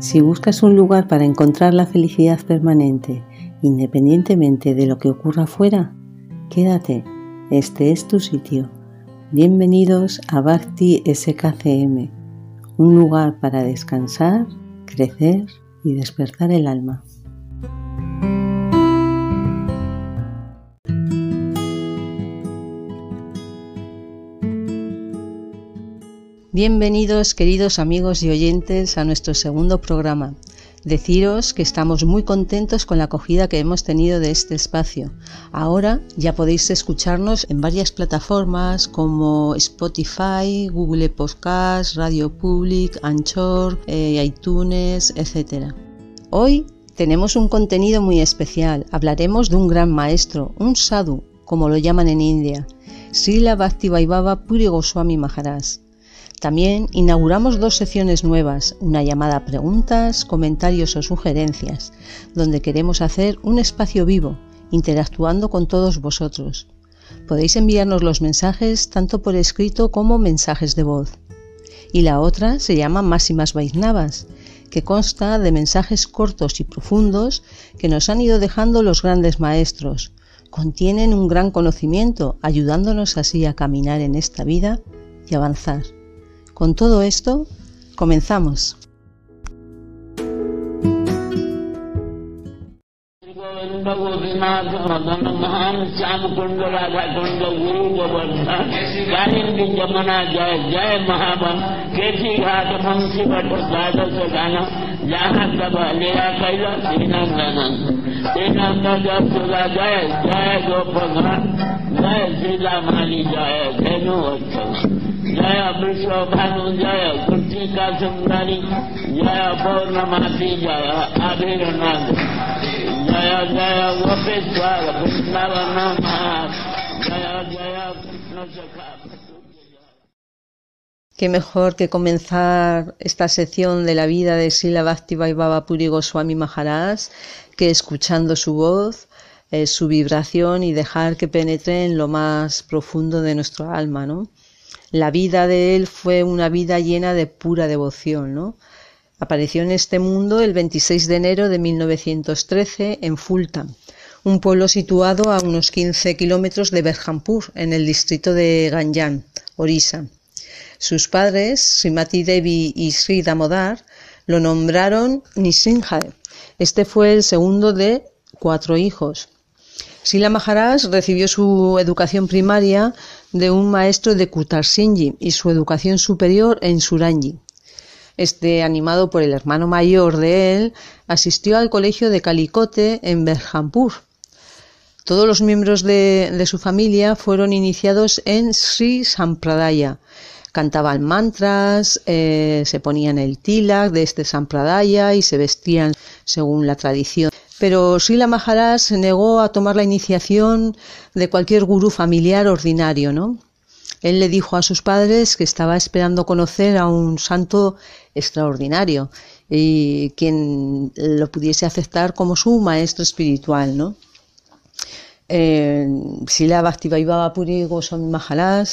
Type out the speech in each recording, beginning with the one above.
Si buscas un lugar para encontrar la felicidad permanente, independientemente de lo que ocurra afuera, quédate, este es tu sitio. Bienvenidos a Bhakti SKCM, un lugar para descansar, crecer y despertar el alma. Bienvenidos queridos amigos y oyentes a nuestro segundo programa. Deciros que estamos muy contentos con la acogida que hemos tenido de este espacio. Ahora ya podéis escucharnos en varias plataformas como Spotify, Google Podcast, Radio Public, Anchor, eh, iTunes, etc. Hoy tenemos un contenido muy especial. Hablaremos de un gran maestro, un sadhu, como lo llaman en India, Srila Bhaktivaibhava Puri Goswami Maharaj. También inauguramos dos secciones nuevas, una llamada preguntas, comentarios o sugerencias, donde queremos hacer un espacio vivo, interactuando con todos vosotros. Podéis enviarnos los mensajes tanto por escrito como mensajes de voz. Y la otra se llama Máximas Vaisnavas, que consta de mensajes cortos y profundos que nos han ido dejando los grandes maestros. Contienen un gran conocimiento, ayudándonos así a caminar en esta vida y avanzar. Con todo esto, comenzamos. Qué mejor que comenzar esta sección de la vida de Sila Bhakti Vaibhava Puri Goswami Maharaj que escuchando su voz, eh, su vibración y dejar que penetre en lo más profundo de nuestro alma, ¿no? La vida de él fue una vida llena de pura devoción, ¿no? Apareció en este mundo el 26 de enero de 1913 en Fulta, un pueblo situado a unos 15 kilómetros de Berhampur, en el distrito de Ganjan, Orissa. Sus padres, Srimati Devi y Sri Damodar, lo nombraron Nisingha. Este fue el segundo de cuatro hijos. Sila Maharaj recibió su educación primaria de un maestro de Kutarsinji y su educación superior en Suranji. Este, animado por el hermano mayor de él, asistió al colegio de Calicote en Berhampur. Todos los miembros de, su familia fueron iniciados en Sri Sampradaya. Cantaban mantras, eh, se ponían el tilak de este Sampradaya y se vestían según la tradición pero Srila Maharaj se negó a tomar la iniciación de cualquier gurú familiar ordinario, ¿no? Él le dijo a sus padres que estaba esperando conocer a un santo extraordinario y quien lo pudiese aceptar como su maestro espiritual, ¿no? Eh, Sila Bhaktivaibhava Puri Goswami Maharaj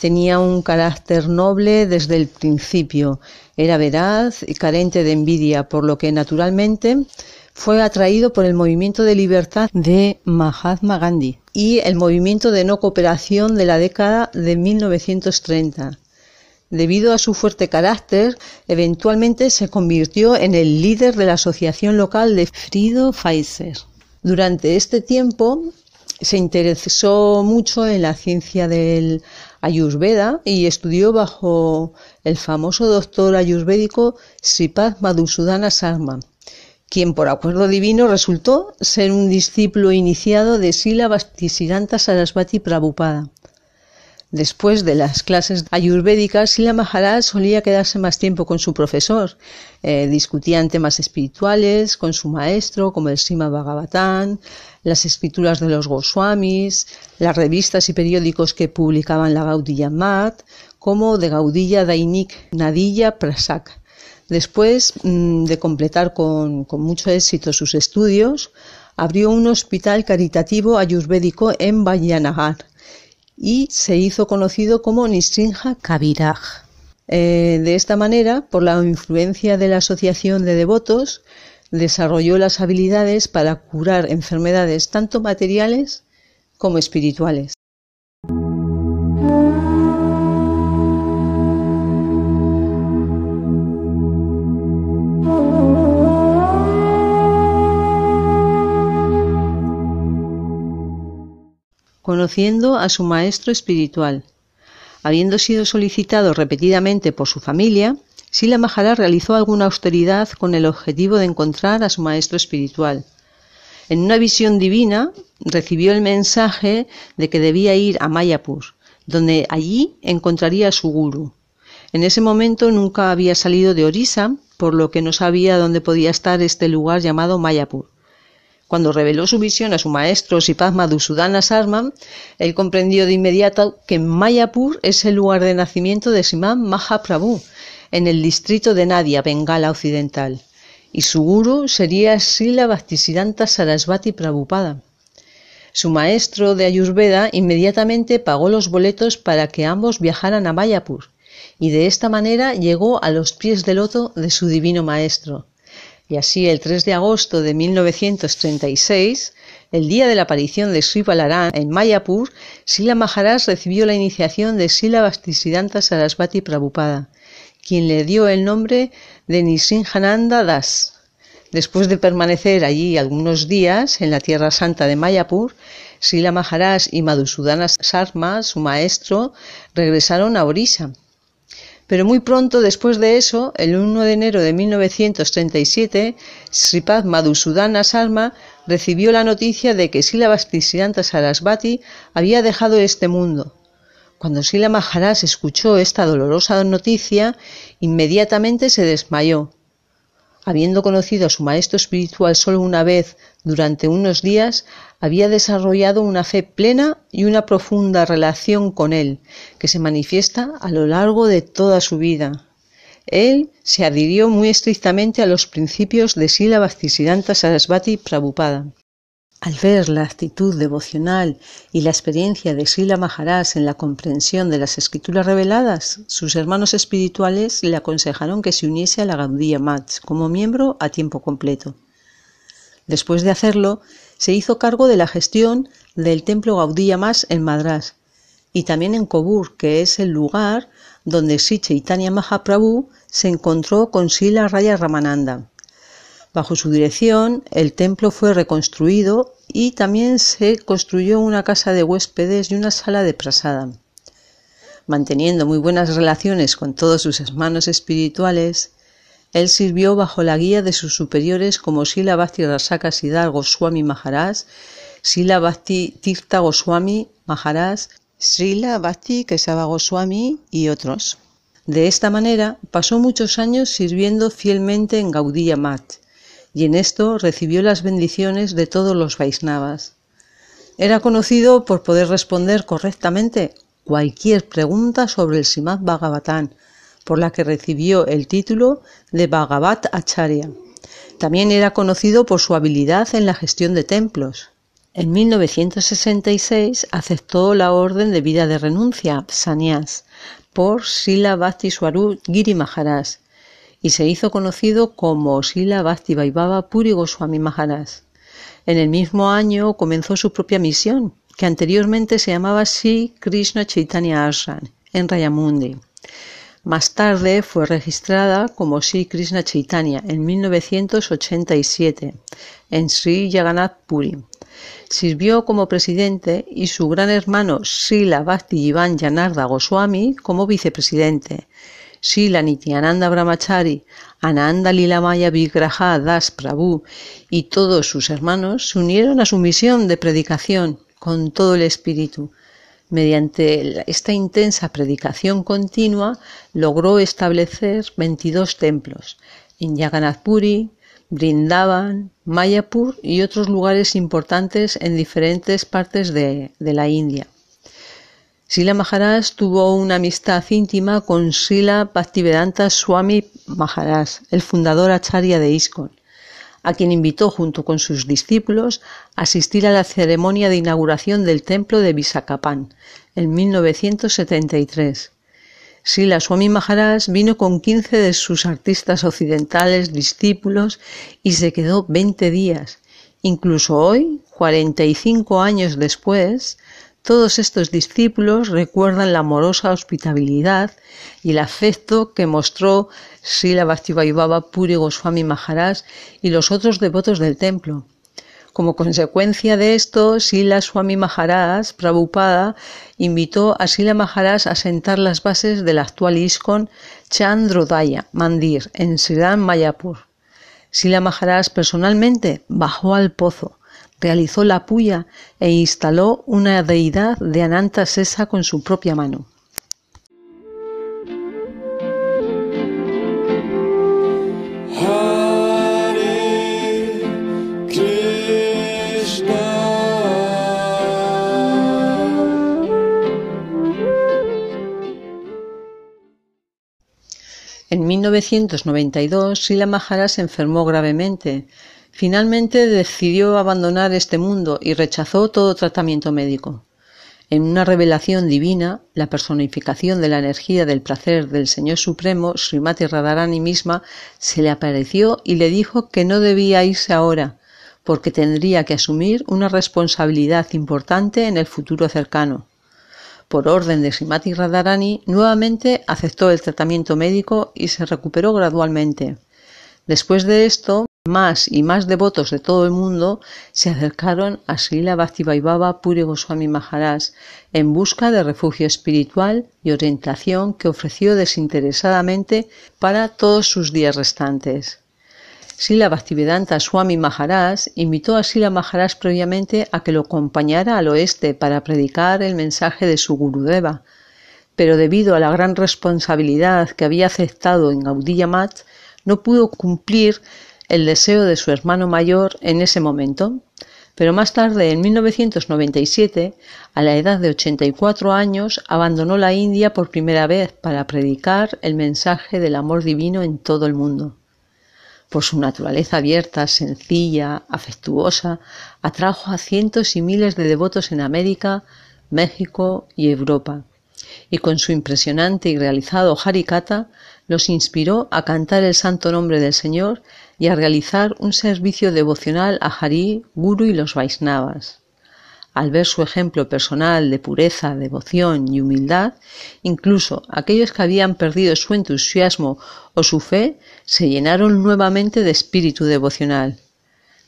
tenía un carácter noble desde el principio, era veraz y carente de envidia, por lo que naturalmente fue atraído por el movimiento de libertad de Mahatma Gandhi y el movimiento de no cooperación de la década de 1930. Debido a su fuerte carácter, eventualmente se convirtió en el líder de la asociación local de Frido Pfizer. Durante este tiempo se interesó mucho en la ciencia del Ayurveda y estudió bajo el famoso doctor ayurvédico Sripad Madhusudana Sarma quien por acuerdo divino resultó ser un discípulo iniciado de Sila Bhaktisiddhanta Sarasvati Prabhupada. Después de las clases ayurvédicas, Sila Maharaj solía quedarse más tiempo con su profesor. Eh, discutían temas espirituales con su maestro, como el Sima Bhagavatam, las escrituras de los Goswamis, las revistas y periódicos que publicaban la Gaudiya Mat, como de Gaudiya Dainik Nadilla Prasak. Después mm, de completar con, mucho éxito sus estudios, abrió un hospital caritativo ayurvédico en Vajanagar y se hizo conocido como Nisrinja Kaviraj. Eh, de esta manera, por la influencia de la asociación de devotos, desarrolló las habilidades para curar enfermedades tanto materiales como espirituales. Conociendo a su maestro espiritual. Habiendo sido solicitado repetidamente por su familia, Sila Maharaj realizó alguna austeridad con el objetivo de encontrar a su maestro espiritual. En una visión divina recibió el mensaje de que debía ir a Mayapur, donde allí encontraría a su guru. En ese momento nunca había salido de Orisa, por lo que no sabía dónde podía estar este lugar llamado Mayapur. Cuando reveló su visión a su maestro Sipad Dusudana Sarman, él comprendió de inmediato que Mayapur es el lugar de nacimiento de Simán Mahaprabhu, en el distrito de Nadia, Bengala Occidental, y su guru sería Sila Bhaktisiddhanta Sarasvati Prabhupada. Su maestro de Ayurveda inmediatamente pagó los boletos para que ambos viajaran a Mayapur, y de esta manera llegó a los pies del loto de su divino maestro. Y así, el 3 de agosto de 1936, el día de la aparición de Sri Balaram en Mayapur, Sila Maharaj recibió la iniciación de Sila Bhaktisiddhanta Sarasvati Prabhupada, quien le dio el nombre de Nisrinjananda Das. Después de permanecer allí algunos días en la Tierra Santa de Mayapur, Sila Maharaj y Madhusudana Sarma, su maestro, regresaron a Orissa pero muy pronto después de eso, el 1 de enero de 1937, Sripad Madhusudana Sarma recibió la noticia de que Sila Bhaktisiddhanta Sarasvati había dejado este mundo. Cuando Sila Maharaj escuchó esta dolorosa noticia, inmediatamente se desmayó Habiendo conocido a su maestro espiritual solo una vez durante unos días, había desarrollado una fe plena y una profunda relación con él, que se manifiesta a lo largo de toda su vida. Él se adhirió muy estrictamente a los principios de Sila Bhaktisiddhanta Sarasvati Prabhupada. Al ver la actitud devocional y la experiencia de Sila Maharaj en la comprensión de las escrituras reveladas, sus hermanos espirituales le aconsejaron que se uniese a la Gaudiya Mat como miembro a tiempo completo. Después de hacerlo, se hizo cargo de la gestión del templo Gaudiya Mas en Madras y también en Kobur, que es el lugar donde Sri Chaitanya Mahaprabhu se encontró con Sila Raya Ramananda. Bajo su dirección, el templo fue reconstruido y también se construyó una casa de huéspedes y una sala de prasada. Manteniendo muy buenas relaciones con todos sus hermanos espirituales, él sirvió bajo la guía de sus superiores como Sila Bhakti Rasaka Siddhar Goswami Maharaj, Sila Bhakti Tirtha Goswami Maharaj, Srila Bhakti Kesava Goswami y otros. De esta manera pasó muchos años sirviendo fielmente en Gaudiya Mat, y en esto recibió las bendiciones de todos los Vaisnavas. Era conocido por poder responder correctamente cualquier pregunta sobre el Simad Bhagavatam, por la que recibió el título de Bhagavat Acharya. También era conocido por su habilidad en la gestión de templos. En 1966 aceptó la orden de vida de renuncia, Sanyas, por Sila Giri Maharaj, y se hizo conocido como Sila Bhakti Vaibhava Puri Goswami Maharaj. En el mismo año comenzó su propia misión, que anteriormente se llamaba Sri Krishna Chaitanya Ashram, en Rayamundi. Más tarde fue registrada como Sri Krishna Chaitanya en 1987 en Sri Jagannath Puri. Sirvió como presidente y su gran hermano Srila Bhakti Ivan Janarda Goswami como vicepresidente. Sila Nityananda Brahmachari, Ananda Lilamaya Vigraha Das Prabhu y todos sus hermanos se unieron a su misión de predicación con todo el espíritu. Mediante esta intensa predicación continua logró establecer 22 templos en Jagannath Puri, Brindavan, Mayapur y otros lugares importantes en diferentes partes de, de la India. Sila Maharaj tuvo una amistad íntima con Sila Bhaktivedanta Swami Maharaj, el fundador acharya de ISKCON, a quien invitó junto con sus discípulos a asistir a la ceremonia de inauguración del templo de Visakapan en 1973. Sila Swami Maharaj vino con 15 de sus artistas occidentales discípulos y se quedó 20 días. Incluso hoy, 45 años después, todos estos discípulos recuerdan la amorosa hospitabilidad y el afecto que mostró Sila Bhaktivaibhava Puri Goswami Maharaj y los otros devotos del templo. Como consecuencia de esto, Sila Swami Maharaj Prabhupada invitó a Sila Maharaj a sentar las bases del actual ISKCON Chandrodaya Mandir en Sriram Mayapur. Sila Maharaj personalmente bajó al pozo, realizó la puya e instaló una deidad de Ananta Sesa con su propia mano. En 1992, Sila Maharaj se enfermó gravemente. Finalmente decidió abandonar este mundo y rechazó todo tratamiento médico. En una revelación divina, la personificación de la energía del placer del Señor Supremo, Srimati Radharani misma, se le apareció y le dijo que no debía irse ahora, porque tendría que asumir una responsabilidad importante en el futuro cercano por orden de Srimati Radharani, nuevamente aceptó el tratamiento médico y se recuperó gradualmente. Después de esto, más y más devotos de todo el mundo se acercaron a Srila Bhaktivaibhava Puri Goswami Maharaj en busca de refugio espiritual y orientación que ofreció desinteresadamente para todos sus días restantes. Sila Bhaktivedanta Swami Maharaj invitó a Sila Maharaj previamente a que lo acompañara al oeste para predicar el mensaje de su Gurudeva, pero debido a la gran responsabilidad que había aceptado en Gaudiya Mat, no pudo cumplir el deseo de su hermano mayor en ese momento. Pero más tarde, en 1997, a la edad de 84 años, abandonó la India por primera vez para predicar el mensaje del amor divino en todo el mundo por su naturaleza abierta, sencilla, afectuosa, atrajo a cientos y miles de devotos en América, México y Europa, y con su impresionante y realizado Harikata los inspiró a cantar el santo nombre del Señor y a realizar un servicio devocional a Hari, Guru y los Vaisnavas. Al ver su ejemplo personal de pureza, devoción y humildad, incluso aquellos que habían perdido su entusiasmo o su fe se llenaron nuevamente de espíritu devocional.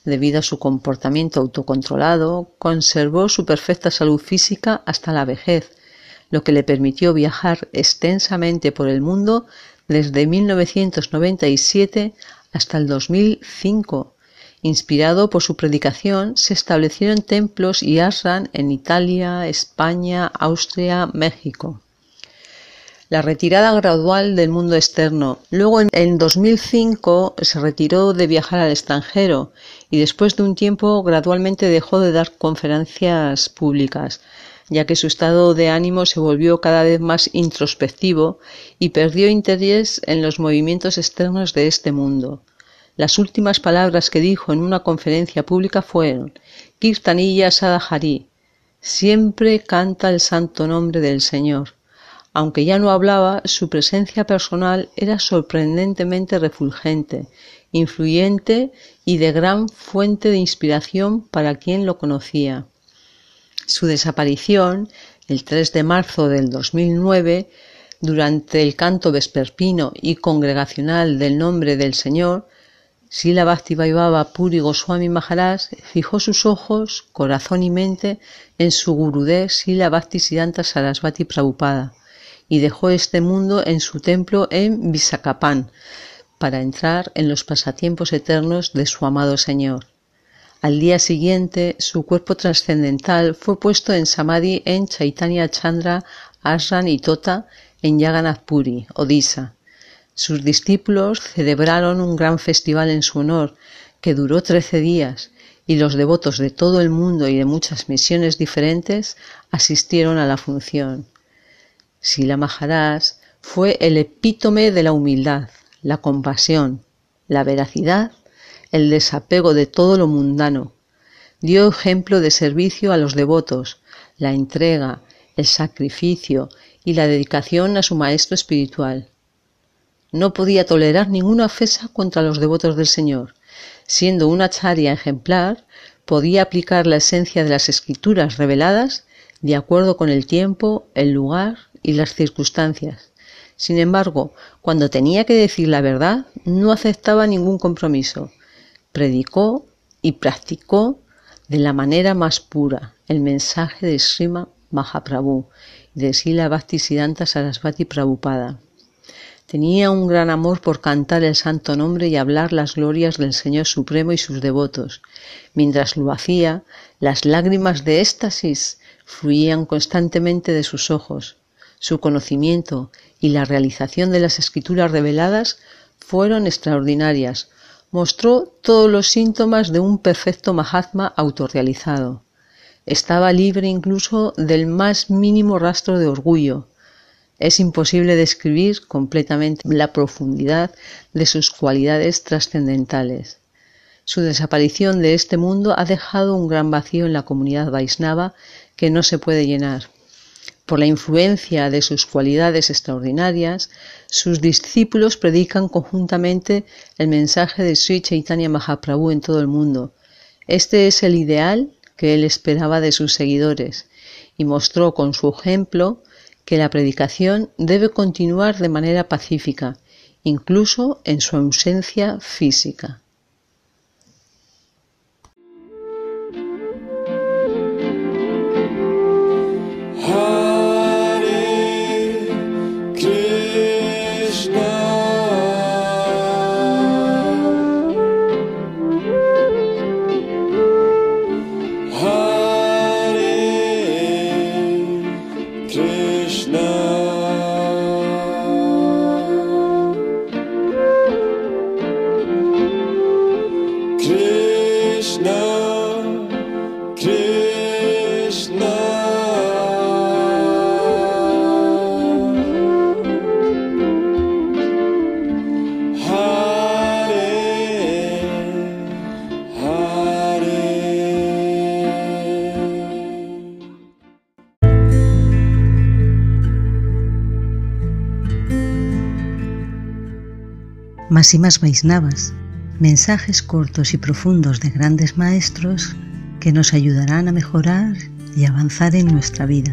Debido a su comportamiento autocontrolado, conservó su perfecta salud física hasta la vejez, lo que le permitió viajar extensamente por el mundo desde 1997 hasta el 2005 Inspirado por su predicación, se establecieron templos y ashram en Italia, España, Austria, México. La retirada gradual del mundo externo. Luego en 2005 se retiró de viajar al extranjero y después de un tiempo gradualmente dejó de dar conferencias públicas, ya que su estado de ánimo se volvió cada vez más introspectivo y perdió interés en los movimientos externos de este mundo. Las últimas palabras que dijo en una conferencia pública fueron Kirtanilla Sadhari, siempre canta el santo nombre del Señor. Aunque ya no hablaba, su presencia personal era sorprendentemente refulgente, influyente y de gran fuente de inspiración para quien lo conocía. Su desaparición, el 3 de marzo del 2009, durante el canto vesperpino y congregacional del nombre del Señor, Sila Bhaktivaibhava Puri Goswami Maharaj fijó sus ojos, corazón y mente en su Gurudev Sila Bhaktisiddhanta Sarasvati Prabhupada y dejó este mundo en su templo en Visakapan para entrar en los pasatiempos eternos de su amado Señor. Al día siguiente, su cuerpo trascendental fue puesto en Samadhi en Chaitanya Chandra Ashram y Tota en Jagannath Puri, Odisha sus discípulos celebraron un gran festival en su honor que duró trece días y los devotos de todo el mundo y de muchas misiones diferentes asistieron a la función. Sila Maharaj fue el epítome de la humildad, la compasión, la veracidad, el desapego de todo lo mundano. Dio ejemplo de servicio a los devotos, la entrega, el sacrificio y la dedicación a su maestro espiritual. No podía tolerar ninguna ofensa contra los devotos del Señor. Siendo una charia ejemplar, podía aplicar la esencia de las escrituras reveladas de acuerdo con el tiempo, el lugar y las circunstancias. Sin embargo, cuando tenía que decir la verdad, no aceptaba ningún compromiso. Predicó y practicó de la manera más pura el mensaje de Srima Mahaprabhu y de Sila Bhaktisiddhanta Sarasvati Prabhupada. Tenía un gran amor por cantar el santo nombre y hablar las glorias del Señor Supremo y sus devotos. Mientras lo hacía, las lágrimas de éxtasis fluían constantemente de sus ojos. Su conocimiento y la realización de las escrituras reveladas fueron extraordinarias. Mostró todos los síntomas de un perfecto Mahatma autorrealizado. Estaba libre incluso del más mínimo rastro de orgullo. Es imposible describir completamente la profundidad de sus cualidades trascendentales. Su desaparición de este mundo ha dejado un gran vacío en la comunidad Vaisnava que no se puede llenar. Por la influencia de sus cualidades extraordinarias, sus discípulos predican conjuntamente el mensaje de Sri Chaitanya Mahaprabhu en todo el mundo. Este es el ideal que él esperaba de sus seguidores y mostró con su ejemplo que la predicación debe continuar de manera pacífica, incluso en su ausencia física. Más Vaisnavas, mensajes cortos y profundos de grandes maestros que nos ayudarán a mejorar y avanzar en nuestra vida.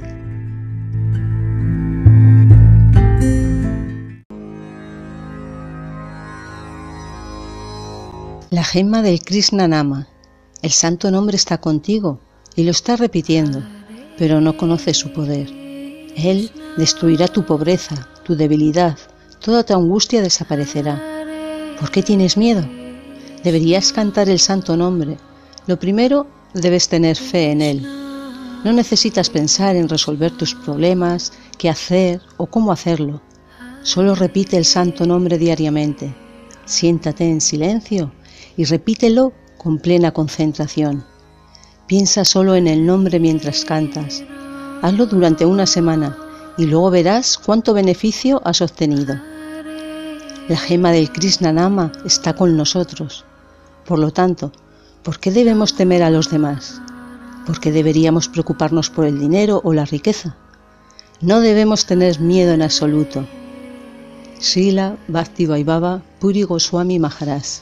La gema del Krishna Nama. El santo nombre está contigo y lo está repitiendo, pero no conoce su poder. Él destruirá tu pobreza, tu debilidad, toda tu angustia desaparecerá. ¿Por qué tienes miedo? Deberías cantar el santo nombre. Lo primero, debes tener fe en él. No necesitas pensar en resolver tus problemas, qué hacer o cómo hacerlo. Solo repite el santo nombre diariamente. Siéntate en silencio y repítelo con plena concentración. Piensa solo en el nombre mientras cantas. Hazlo durante una semana y luego verás cuánto beneficio has obtenido. La gema del Krishna Nama está con nosotros. Por lo tanto, ¿por qué debemos temer a los demás? ¿Por qué deberíamos preocuparnos por el dinero o la riqueza? No debemos tener miedo en absoluto. Sila, Bhakti Vaibhava Puri Goswami Maharaj.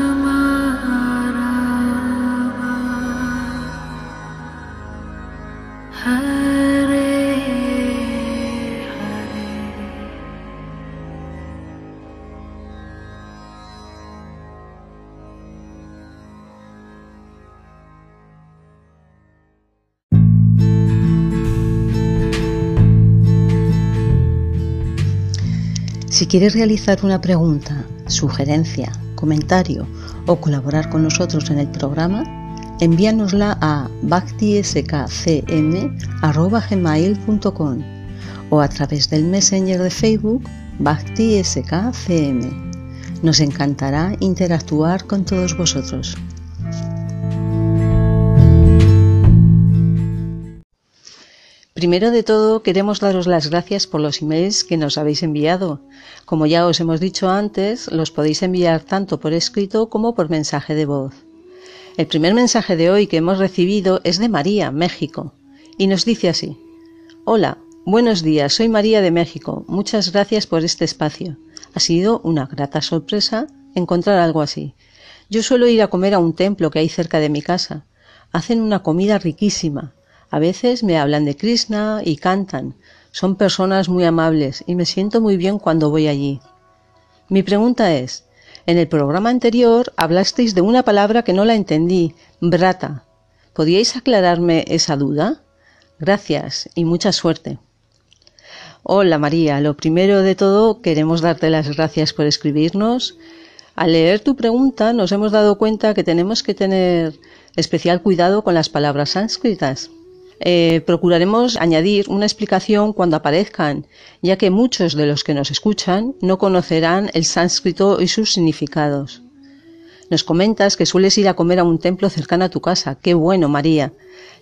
Si quieres realizar una pregunta, sugerencia, comentario o colaborar con nosotros en el programa, envíanosla a bhaktiskcm.com o a través del messenger de Facebook BhaktiSKCM. Nos encantará interactuar con todos vosotros. Primero de todo, queremos daros las gracias por los emails que nos habéis enviado. Como ya os hemos dicho antes, los podéis enviar tanto por escrito como por mensaje de voz. El primer mensaje de hoy que hemos recibido es de María, México, y nos dice así. Hola, buenos días, soy María de México. Muchas gracias por este espacio. Ha sido una grata sorpresa encontrar algo así. Yo suelo ir a comer a un templo que hay cerca de mi casa. Hacen una comida riquísima a veces me hablan de Krishna y cantan. Son personas muy amables y me siento muy bien cuando voy allí. Mi pregunta es, en el programa anterior hablasteis de una palabra que no la entendí, brata. ¿Podíais aclararme esa duda? Gracias y mucha suerte. Hola María, lo primero de todo queremos darte las gracias por escribirnos. Al leer tu pregunta nos hemos dado cuenta que tenemos que tener especial cuidado con las palabras sánscritas. Eh, procuraremos añadir una explicación cuando aparezcan, ya que muchos de los que nos escuchan no conocerán el sánscrito y sus significados. Nos comentas que sueles ir a comer a un templo cercano a tu casa. Qué bueno, María.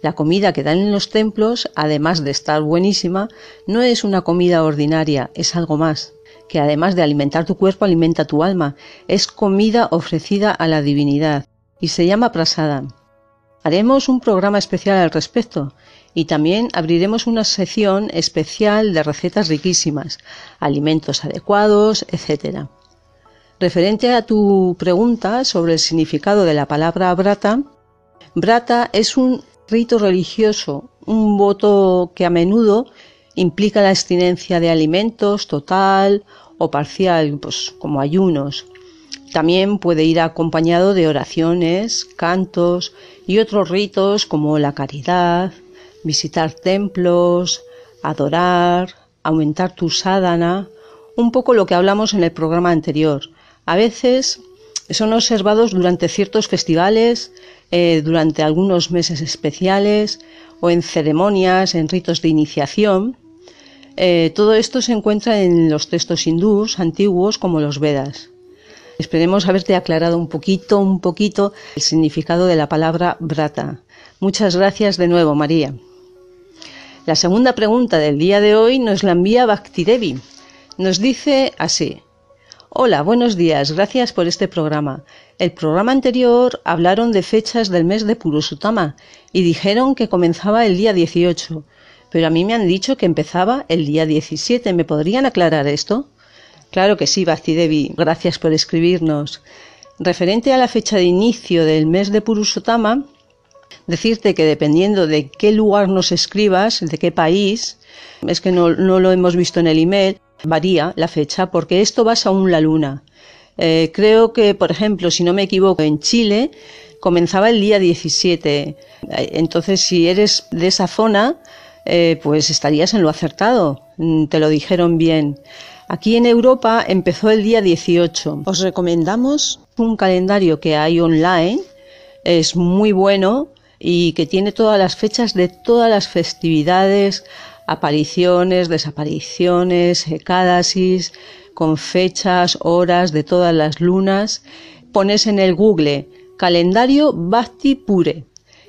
La comida que dan en los templos, además de estar buenísima, no es una comida ordinaria, es algo más, que además de alimentar tu cuerpo, alimenta tu alma. Es comida ofrecida a la divinidad y se llama prasada. Haremos un programa especial al respecto y también abriremos una sección especial de recetas riquísimas, alimentos adecuados, etc. Referente a tu pregunta sobre el significado de la palabra brata, brata es un rito religioso, un voto que a menudo implica la abstinencia de alimentos total o parcial, pues como ayunos. También puede ir acompañado de oraciones, cantos y otros ritos como la caridad, visitar templos, adorar, aumentar tu sadhana, un poco lo que hablamos en el programa anterior. A veces son observados durante ciertos festivales, eh, durante algunos meses especiales o en ceremonias, en ritos de iniciación. Eh, todo esto se encuentra en los textos hindús antiguos como los Vedas. Esperemos haberte aclarado un poquito, un poquito el significado de la palabra brata. Muchas gracias de nuevo, María. La segunda pregunta del día de hoy nos la envía Bhakti Nos dice así. Hola, buenos días, gracias por este programa. El programa anterior hablaron de fechas del mes de Purusutama y dijeron que comenzaba el día 18, pero a mí me han dicho que empezaba el día 17. ¿Me podrían aclarar esto? Claro que sí, Bhakti Devi. Gracias por escribirnos. Referente a la fecha de inicio del mes de Purusotama, decirte que dependiendo de qué lugar nos escribas, de qué país, es que no, lo hemos visto en el email, varía la fecha porque esto va según la luna. Eh, creo que, por ejemplo, si no me equivoco, en Chile comenzaba el día 17. Entonces, si eres de esa zona, eh, pues estarías en lo acertado. Mm, te lo dijeron bien. Aquí en Europa empezó el día 18. Os recomendamos un calendario que hay online, es muy bueno y que tiene todas las fechas de todas las festividades, apariciones, desapariciones, ecádasis, con fechas, horas de todas las lunas. Pones en el Google calendario Bhakti Pure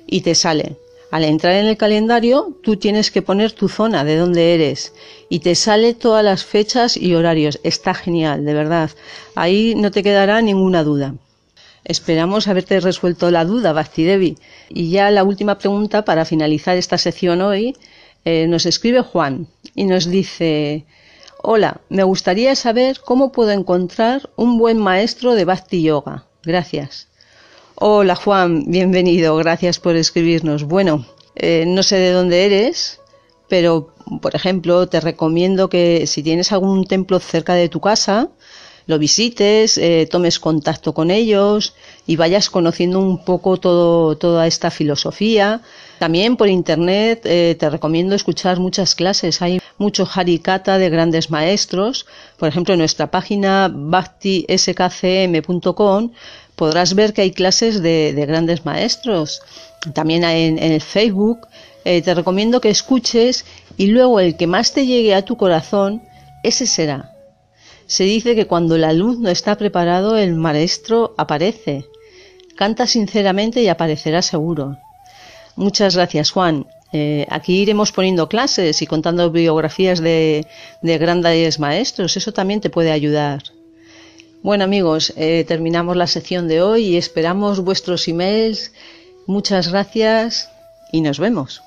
y te sale. Al entrar en el calendario, tú tienes que poner tu zona de dónde eres y te sale todas las fechas y horarios. Está genial, de verdad. Ahí no te quedará ninguna duda. Esperamos haberte resuelto la duda, Basti Devi. Y ya la última pregunta para finalizar esta sección hoy. Eh, nos escribe Juan y nos dice: Hola, me gustaría saber cómo puedo encontrar un buen maestro de Bhakti Yoga. Gracias. Hola Juan, bienvenido, gracias por escribirnos. Bueno, eh, no sé de dónde eres, pero por ejemplo te recomiendo que si tienes algún templo cerca de tu casa, lo visites, eh, tomes contacto con ellos y vayas conociendo un poco todo, toda esta filosofía. También por internet eh, te recomiendo escuchar muchas clases. Hay mucho harikata de grandes maestros. Por ejemplo, en nuestra página bhaktiskcm.com podrás ver que hay clases de, grandes maestros. También en, el Facebook. Eh, te recomiendo que escuches y luego el que más te llegue a tu corazón, ese será. Se dice que cuando el alumno está preparado, el maestro aparece. Canta sinceramente y aparecerá seguro. Muchas gracias, Juan. Eh, aquí iremos poniendo clases y contando biografías de, grandes maestros. Eso también te puede ayudar. Bueno amigos, eh, terminamos la sección de hoy y esperamos vuestros emails. Muchas gracias y nos vemos.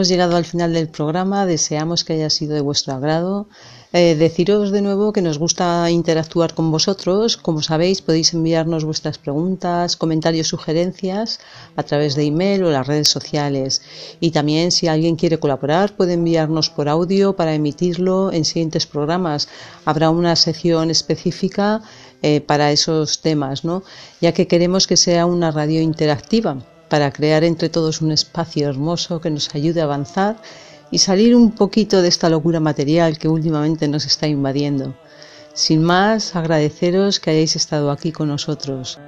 Hemos llegado al final del programa, deseamos que haya sido de vuestro agrado. Eh, deciros de nuevo que nos gusta interactuar con vosotros. Como sabéis, podéis enviarnos vuestras preguntas, comentarios, sugerencias a través de email o las redes sociales. Y también, si alguien quiere colaborar, puede enviarnos por audio para emitirlo en siguientes programas. Habrá una sección específica eh, para esos temas, ¿no? ya que queremos que sea una radio interactiva para crear entre todos un espacio hermoso que nos ayude a avanzar y salir un poquito de esta locura material que últimamente nos está invadiendo. Sin más, agradeceros que hayáis estado aquí con nosotros.